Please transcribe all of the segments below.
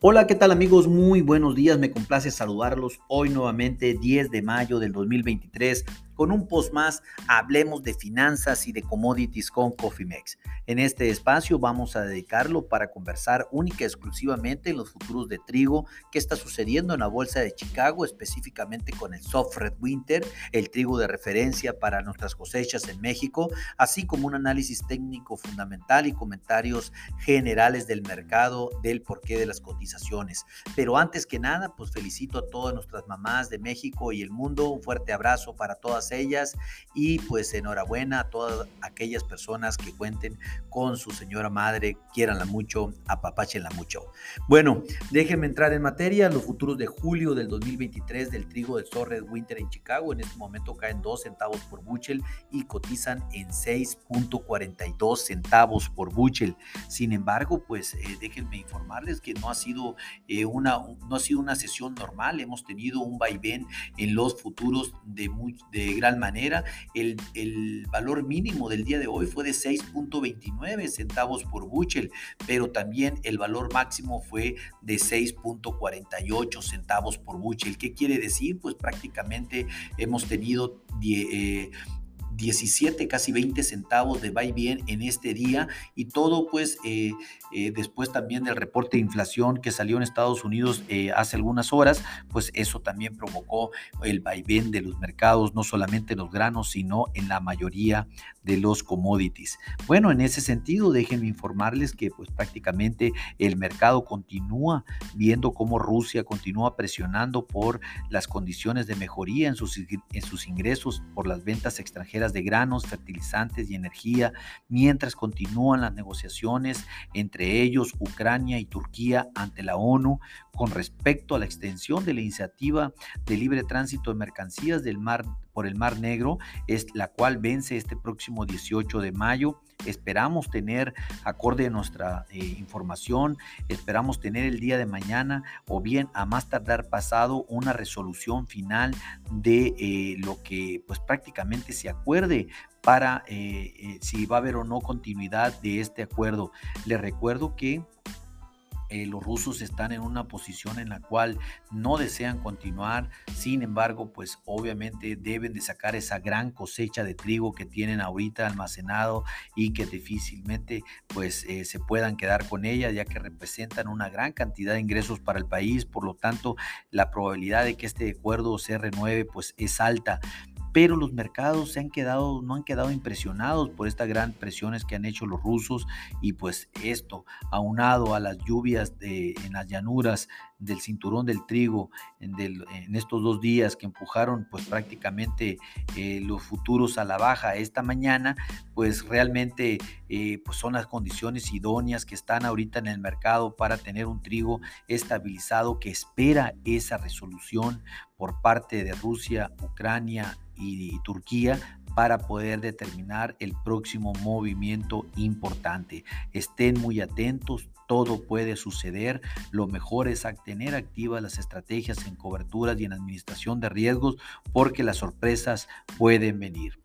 Hola, ¿qué tal amigos? Muy buenos días, me complace saludarlos hoy nuevamente 10 de mayo del 2023 con un post más, hablemos de finanzas y de commodities con Cofimex. En este espacio vamos a dedicarlo para conversar única y exclusivamente en los futuros de trigo, qué está sucediendo en la bolsa de Chicago, específicamente con el soft red winter, el trigo de referencia para nuestras cosechas en México, así como un análisis técnico fundamental y comentarios generales del mercado, del porqué de las cotizaciones. Pero antes que nada, pues felicito a todas nuestras mamás de México y el mundo, un fuerte abrazo para todas ellas. Y pues enhorabuena a todas aquellas personas que cuenten con su señora madre, quieranla mucho, apapáchenla mucho. Bueno, déjenme entrar en materia, los futuros de julio del 2023 del trigo del Torres Winter en Chicago. En este momento caen 2 centavos por buchel y cotizan en 6.42 centavos por buchel. Sin embargo, pues eh, déjenme informarles que no ha sido eh, una no ha sido una sesión normal, hemos tenido un vaivén en los futuros de, de gran manera. El, el, valor mínimo del día de hoy fue de 6.29 centavos por buchel, pero también el valor máximo fue de 6.48 centavos por buchel. ¿Qué quiere decir? Pues prácticamente hemos tenido... Eh, 17, casi 20 centavos de buy bien en este día y todo pues eh, eh, después también del reporte de inflación que salió en Estados Unidos eh, hace algunas horas, pues eso también provocó el vaivén de los mercados, no solamente en los granos, sino en la mayoría de los commodities. Bueno, en ese sentido, déjenme informarles que pues prácticamente el mercado continúa viendo cómo Rusia continúa presionando por las condiciones de mejoría en sus, en sus ingresos por las ventas extranjeras de granos, fertilizantes y energía, mientras continúan las negociaciones entre ellos, Ucrania y Turquía ante la ONU con respecto a la extensión de la iniciativa de libre tránsito de mercancías del mar por el Mar Negro, es la cual vence este próximo 18 de mayo. Esperamos tener, acorde a nuestra eh, información, esperamos tener el día de mañana o bien a más tardar pasado una resolución final de eh, lo que pues prácticamente se acuerde para eh, si va a haber o no continuidad de este acuerdo. Les recuerdo que eh, los rusos están en una posición en la cual no desean continuar, sin embargo, pues obviamente deben de sacar esa gran cosecha de trigo que tienen ahorita almacenado y que difícilmente pues eh, se puedan quedar con ella, ya que representan una gran cantidad de ingresos para el país, por lo tanto la probabilidad de que este acuerdo se renueve pues es alta pero los mercados se han quedado, no han quedado impresionados por estas gran presiones que han hecho los rusos y pues esto, aunado a las lluvias en las llanuras del cinturón del trigo en, en estos dos días que empujaron pues prácticamente eh, los futuros a la baja esta mañana, pues realmente eh, pues son las condiciones idóneas que están ahorita en el mercado para tener un trigo estabilizado que espera esa resolución por parte de Rusia, Ucrania y Turquía para poder determinar el próximo movimiento importante. Estén muy atentos, todo puede suceder. Lo mejor es tener activas las estrategias en coberturas y en administración de riesgos porque las sorpresas pueden venir.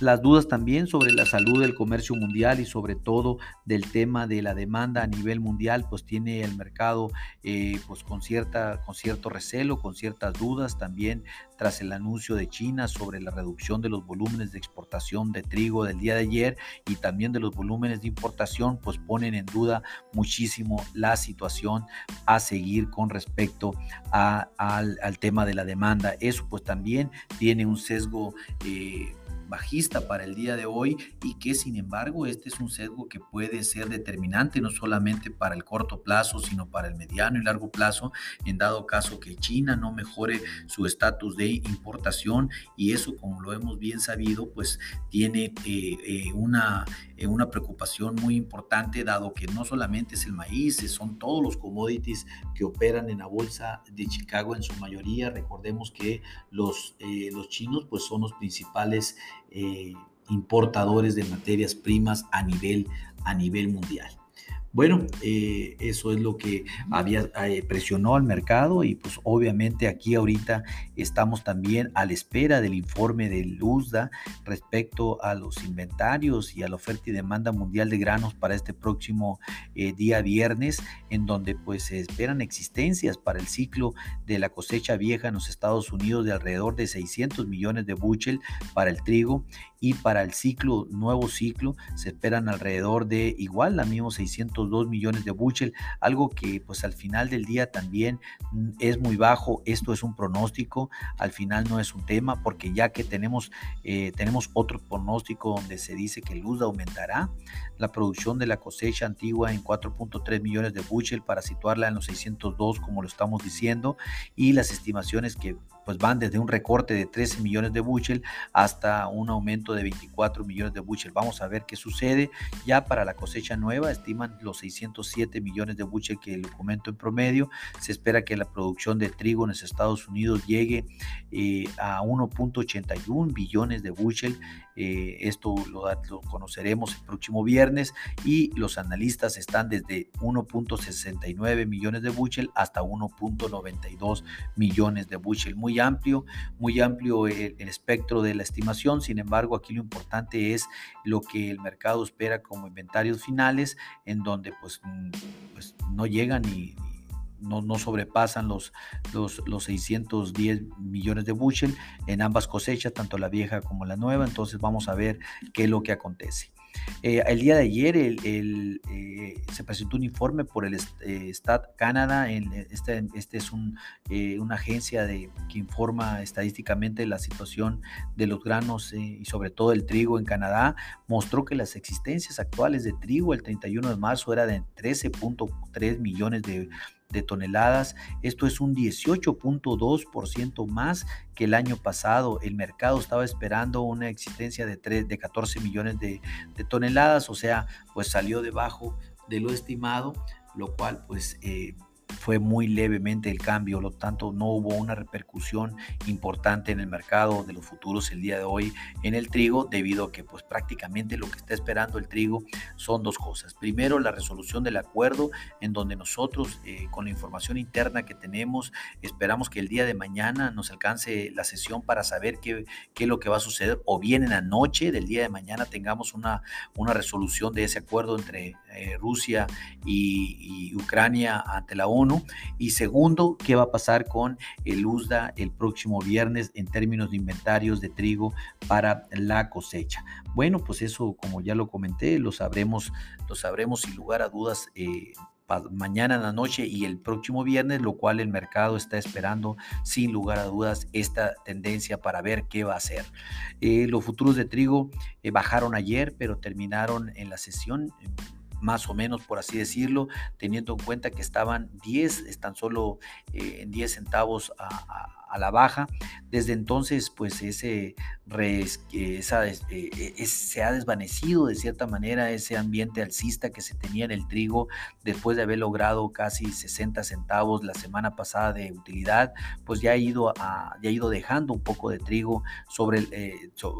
Las dudas también sobre la salud del comercio mundial y sobre todo del tema de la demanda a nivel mundial, pues tiene el mercado eh, pues con, cierta, con cierto recelo, con ciertas dudas también tras el anuncio de China sobre la reducción de los volúmenes de exportación de trigo del día de ayer y también de los volúmenes de importación, pues ponen en duda muchísimo la situación a seguir con respecto al, tema de la demanda. Eso pues también tiene un sesgo eh, bajista para el día de hoy y que sin embargo este es un sesgo que puede ser determinante no solamente para el corto plazo, sino para el mediano y largo plazo, en dado caso que China no mejore su estatus de importación. Y eso como lo hemos bien sabido pues tiene eh, eh, una, eh, una preocupación muy importante dado que no solamente es el maíz, son todos los commodities que operan en la bolsa de Chicago en su mayoría. Recordemos que los, los chinos pues son los principales eh, importadores de materias primas a nivel, a nivel mundial. Bueno, eh, eso es lo que había eh, presionó al mercado y pues obviamente aquí ahorita estamos también a la espera del informe del USDA respecto a los inventarios y a la oferta y demanda mundial de granos para este próximo eh, día viernes, en donde pues se esperan existencias para el ciclo de la cosecha vieja en los Estados Unidos de alrededor de 600 millones de bushel para el trigo y para el ciclo, nuevo ciclo, se esperan alrededor de igual, la mismo 602 millones de bushel, algo que pues al final del día también mm, es muy bajo, esto es un pronóstico, al final no es un tema, porque ya que tenemos, eh, tenemos otro pronóstico donde se dice que el luz aumentará, la producción de la cosecha antigua en 4.3 millones de bushel para situarla en los 602 como lo estamos diciendo, y las estimaciones que pues van desde un recorte de 13 millones de bushel hasta un aumento de 24 millones de bushel. Vamos a ver qué sucede. Ya para la cosecha nueva estiman los 607 millones de bushel que lo comento en promedio. Se espera que la producción de trigo en los Estados Unidos llegue eh, a 1.81 billones de bushel. Eh, esto lo, lo, conoceremos el próximo viernes y los analistas están desde 1.69 millones de bushel hasta 1.92 millones de bushel. Muy amplio, muy amplio el, espectro de la estimación. Sin embargo, aquí lo importante es lo que el mercado espera como inventarios finales, en donde pues, mm, pues no llegan ni, no, no, sobrepasan los, los, los, 610 millones de bushel en ambas cosechas, tanto la vieja como la nueva. Entonces vamos a ver qué es lo que acontece. Eh, el día de ayer eh, se presentó un informe por el eh, Stat Canada. este, este, es una agencia de, que informa estadísticamente la situación de los granos y sobre todo el trigo en Canadá. Mostró que las existencias actuales de trigo el 31 de marzo era de 13.3 millones de de toneladas. Esto es un 18.2% más que el año pasado. El mercado estaba esperando una existencia de, 3, de 14 millones de, toneladas, o sea, pues salió debajo de lo estimado, lo cual pues... Eh, fue muy levemente el cambio, lo tanto no hubo una repercusión importante en el mercado de los futuros el día de hoy en el trigo, debido a que pues prácticamente lo que está esperando el trigo son dos cosas. Primero, la resolución del acuerdo en donde nosotros eh, con la información interna que tenemos esperamos que el día de mañana nos alcance la sesión para saber qué, qué es lo que va a suceder o bien en la noche del día de mañana tengamos una, una resolución de ese acuerdo entre eh, Rusia y, y Ucrania ante la ONU y segundo, qué va a pasar con el USDA el próximo viernes en términos de inventarios de trigo para la cosecha. Bueno, pues eso, como ya lo comenté, lo sabremos, lo sabremos sin lugar a dudas. Eh, mañana en la noche y el próximo viernes, lo cual el mercado está esperando sin lugar a dudas esta tendencia para ver qué va a hacer. Eh, los futuros de trigo eh, bajaron ayer, pero terminaron en la sesión más o menos, por así decirlo, teniendo en cuenta que estaban 10, están solo eh, en 10 centavos a, la baja. Desde entonces, pues ese esa, eh, eh, se ha desvanecido de cierta manera ese ambiente alcista que se tenía en el trigo después de haber logrado casi 60 centavos la semana pasada de utilidad, pues ya ha ido, a, ya ha ido dejando un poco de trigo sobre,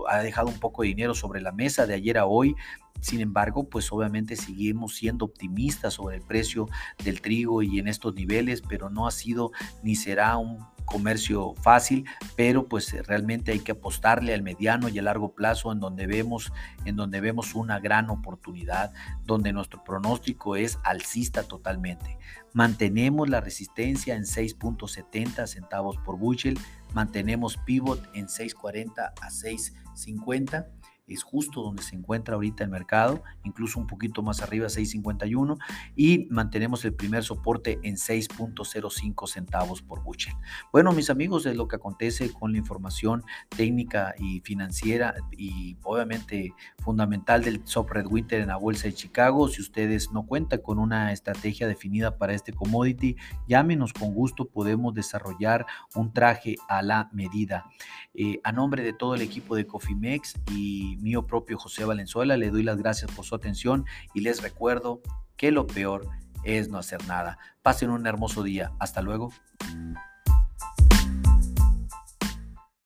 ha dejado un poco de dinero sobre la mesa de ayer a hoy sin embargo, pues obviamente seguimos siendo optimistas sobre el precio del trigo y en estos niveles, pero no ha sido ni será un comercio fácil, pero pues realmente hay que apostarle al mediano y a largo plazo en donde vemos en donde vemos una gran oportunidad, donde nuestro pronóstico es alcista totalmente. Mantenemos la resistencia en 6.70 centavos por bushel, mantenemos pivot en 6.40 a 6.50 es justo donde se encuentra ahorita el mercado, incluso un poquito más arriba, 6.51, y mantenemos el primer soporte en 6.05 centavos por bushel. Bueno, mis amigos, es lo que acontece con la información técnica y financiera y obviamente fundamental del Top Red Winter en la Bolsa de Chicago. Si ustedes no cuentan con una estrategia definida para este commodity, llámenos con gusto, podemos desarrollar un traje a la medida. Eh, a nombre de todo el equipo de Cofimex y mío propio José Valenzuela, le doy las gracias por su atención y les recuerdo que lo peor es no hacer nada. Pasen un hermoso día. Hasta luego.